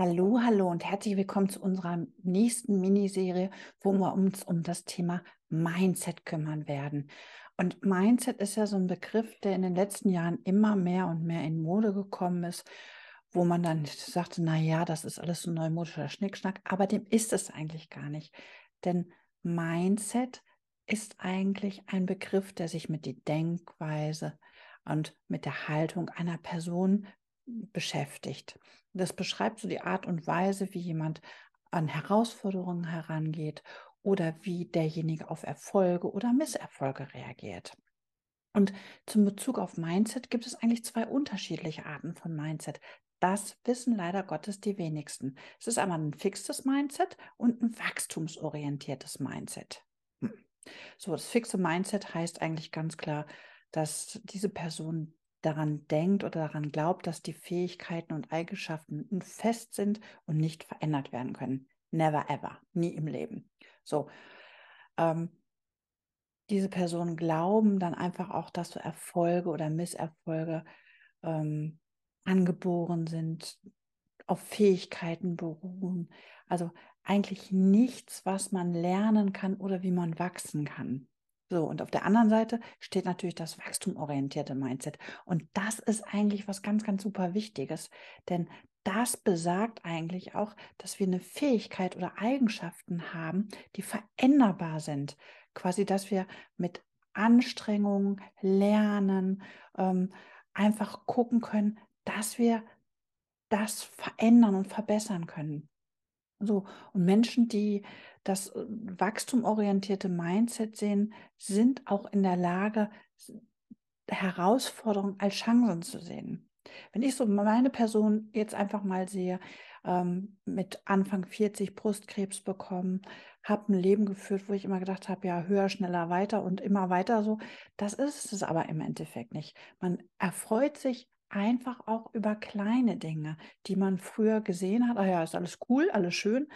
Hallo, hallo und herzlich willkommen zu unserer nächsten Miniserie, wo wir uns um das Thema Mindset kümmern werden. Und Mindset ist ja so ein Begriff, der in den letzten Jahren immer mehr und mehr in Mode gekommen ist, wo man dann sagte, na ja, das ist alles so neumodischer Schnickschnack, aber dem ist es eigentlich gar nicht. Denn Mindset ist eigentlich ein Begriff, der sich mit der Denkweise und mit der Haltung einer Person beschäftigt. Das beschreibt so die Art und Weise, wie jemand an Herausforderungen herangeht oder wie derjenige auf Erfolge oder Misserfolge reagiert. Und zum Bezug auf Mindset gibt es eigentlich zwei unterschiedliche Arten von Mindset. Das wissen leider Gottes die wenigsten. Es ist einmal ein fixes Mindset und ein wachstumsorientiertes Mindset. So, das fixe Mindset heißt eigentlich ganz klar, dass diese Person daran denkt oder daran glaubt, dass die Fähigkeiten und Eigenschaften fest sind und nicht verändert werden können. Never ever, nie im Leben. So, ähm, diese Personen glauben dann einfach auch, dass so Erfolge oder Misserfolge ähm, angeboren sind, auf Fähigkeiten beruhen. Also eigentlich nichts, was man lernen kann oder wie man wachsen kann. So, und auf der anderen Seite steht natürlich das wachstumorientierte Mindset. Und das ist eigentlich was ganz, ganz super Wichtiges, denn das besagt eigentlich auch, dass wir eine Fähigkeit oder Eigenschaften haben, die veränderbar sind. Quasi, dass wir mit Anstrengungen, Lernen, ähm, einfach gucken können, dass wir das verändern und verbessern können. So, und Menschen, die das äh, wachstumorientierte Mindset sehen, sind auch in der Lage, Herausforderungen als Chancen zu sehen. Wenn ich so meine Person jetzt einfach mal sehe, ähm, mit Anfang 40 Brustkrebs bekommen, habe ein Leben geführt, wo ich immer gedacht habe, ja, höher, schneller, weiter und immer weiter so. Das ist es aber im Endeffekt nicht. Man erfreut sich einfach auch über kleine Dinge, die man früher gesehen hat. Ah ja, ist alles cool, alles schön,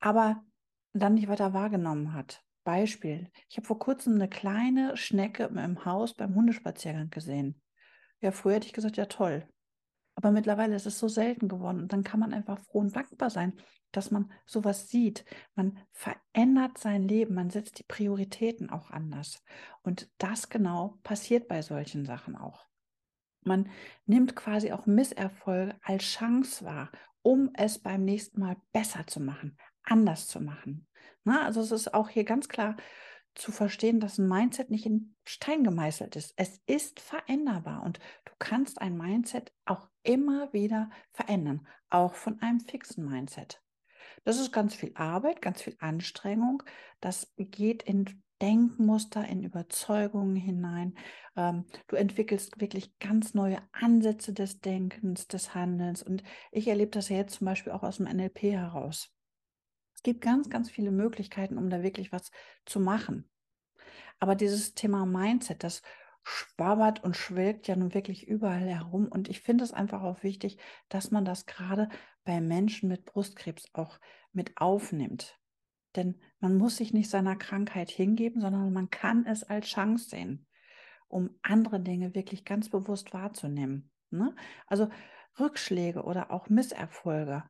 aber dann nicht weiter wahrgenommen hat. Beispiel, ich habe vor kurzem eine kleine Schnecke im Haus beim Hundespaziergang gesehen. Ja, früher hätte ich gesagt, ja toll. Aber mittlerweile ist es so selten geworden und dann kann man einfach froh und dankbar sein, dass man sowas sieht. Man verändert sein Leben, man setzt die Prioritäten auch anders. Und das genau passiert bei solchen Sachen auch. Man nimmt quasi auch Misserfolge als Chance wahr, um es beim nächsten Mal besser zu machen, anders zu machen. Na, also es ist auch hier ganz klar zu verstehen, dass ein Mindset nicht in Stein gemeißelt ist. Es ist veränderbar und du kannst ein Mindset auch immer wieder verändern, auch von einem fixen Mindset. Das ist ganz viel Arbeit, ganz viel Anstrengung. Das geht in Denkmuster, in Überzeugungen hinein. Ähm, du entwickelst wirklich ganz neue Ansätze des Denkens, des Handelns. Und ich erlebe das ja jetzt zum Beispiel auch aus dem NLP heraus. Es gibt ganz, ganz viele Möglichkeiten, um da wirklich was zu machen. Aber dieses Thema Mindset, das schwabbert und schwelgt ja nun wirklich überall herum. Und ich finde es einfach auch wichtig, dass man das gerade bei Menschen mit Brustkrebs auch mit aufnimmt. Denn man muss sich nicht seiner Krankheit hingeben, sondern man kann es als Chance sehen, um andere Dinge wirklich ganz bewusst wahrzunehmen. Ne? Also Rückschläge oder auch Misserfolge,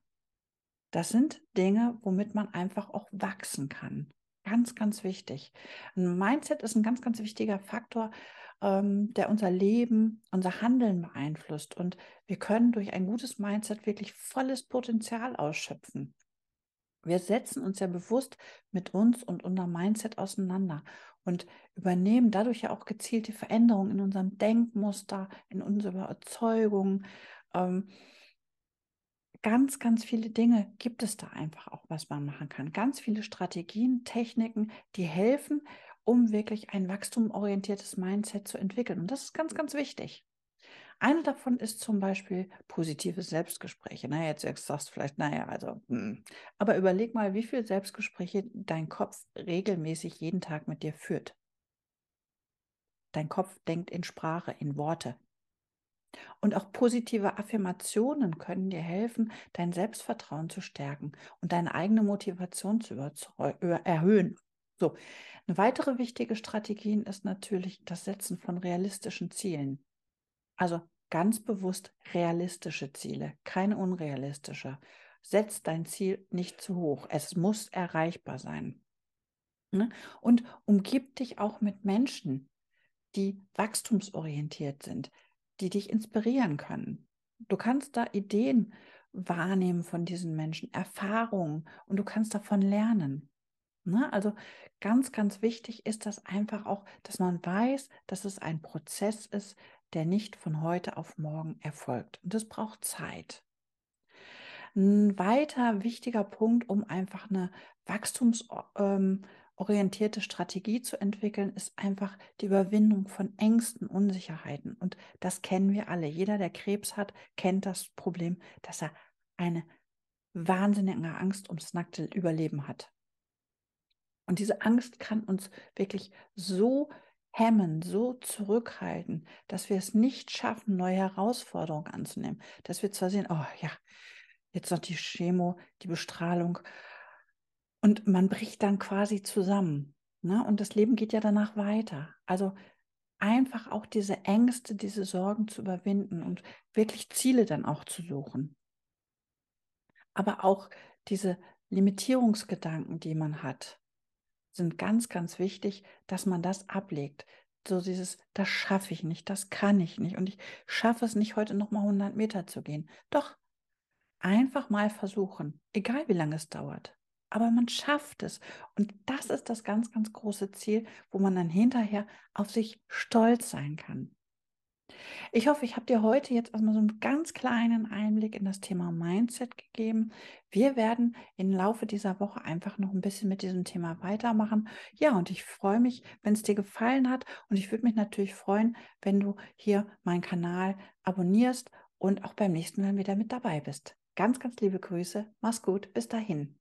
das sind Dinge, womit man einfach auch wachsen kann. Ganz, ganz wichtig. Ein Mindset ist ein ganz, ganz wichtiger Faktor, ähm, der unser Leben, unser Handeln beeinflusst. Und wir können durch ein gutes Mindset wirklich volles Potenzial ausschöpfen. Wir setzen uns ja bewusst mit uns und unserem Mindset auseinander und übernehmen dadurch ja auch gezielte Veränderungen in unserem Denkmuster, in unserer Überzeugung. Ähm, ganz, ganz viele Dinge gibt es da einfach auch, was man machen kann. Ganz viele Strategien, Techniken, die helfen, um wirklich ein wachstumorientiertes Mindset zu entwickeln. Und das ist ganz, ganz wichtig. Eine davon ist zum Beispiel positive Selbstgespräche. Na, jetzt sagst du vielleicht, naja, also, hm. aber überleg mal, wie viele Selbstgespräche dein Kopf regelmäßig jeden Tag mit dir führt. Dein Kopf denkt in Sprache, in Worte. Und auch positive Affirmationen können dir helfen, dein Selbstvertrauen zu stärken und deine eigene Motivation zu erhöhen. So, eine weitere wichtige Strategie ist natürlich das Setzen von realistischen Zielen. Also ganz bewusst realistische Ziele, keine unrealistische. setz dein Ziel nicht zu hoch. Es muss erreichbar sein. Ne? Und umgib dich auch mit Menschen, die wachstumsorientiert sind, die dich inspirieren können. Du kannst da Ideen wahrnehmen von diesen Menschen, Erfahrungen und du kannst davon lernen. Ne? Also ganz, ganz wichtig ist das einfach auch, dass man weiß, dass es ein Prozess ist, der nicht von heute auf morgen erfolgt. Und das braucht Zeit. Ein weiter wichtiger Punkt, um einfach eine wachstumsorientierte Strategie zu entwickeln, ist einfach die Überwindung von Ängsten, Unsicherheiten. Und das kennen wir alle. Jeder, der Krebs hat, kennt das Problem, dass er eine wahnsinnige Angst ums nackte Überleben hat. Und diese Angst kann uns wirklich so hemmen, so zurückhalten, dass wir es nicht schaffen, neue Herausforderungen anzunehmen. Dass wir zwar sehen, oh ja, jetzt noch die Chemo, die Bestrahlung. Und man bricht dann quasi zusammen. Ne? Und das Leben geht ja danach weiter. Also einfach auch diese Ängste, diese Sorgen zu überwinden und wirklich Ziele dann auch zu suchen. Aber auch diese Limitierungsgedanken, die man hat, sind ganz, ganz wichtig, dass man das ablegt. So dieses, das schaffe ich nicht, das kann ich nicht und ich schaffe es nicht, heute nochmal 100 Meter zu gehen. Doch, einfach mal versuchen, egal wie lange es dauert. Aber man schafft es. Und das ist das ganz, ganz große Ziel, wo man dann hinterher auf sich stolz sein kann. Ich hoffe, ich habe dir heute jetzt erstmal so einen ganz kleinen Einblick in das Thema Mindset gegeben. Wir werden im Laufe dieser Woche einfach noch ein bisschen mit diesem Thema weitermachen. Ja, und ich freue mich, wenn es dir gefallen hat. Und ich würde mich natürlich freuen, wenn du hier meinen Kanal abonnierst und auch beim nächsten Mal wieder mit dabei bist. Ganz, ganz liebe Grüße. Mach's gut. Bis dahin.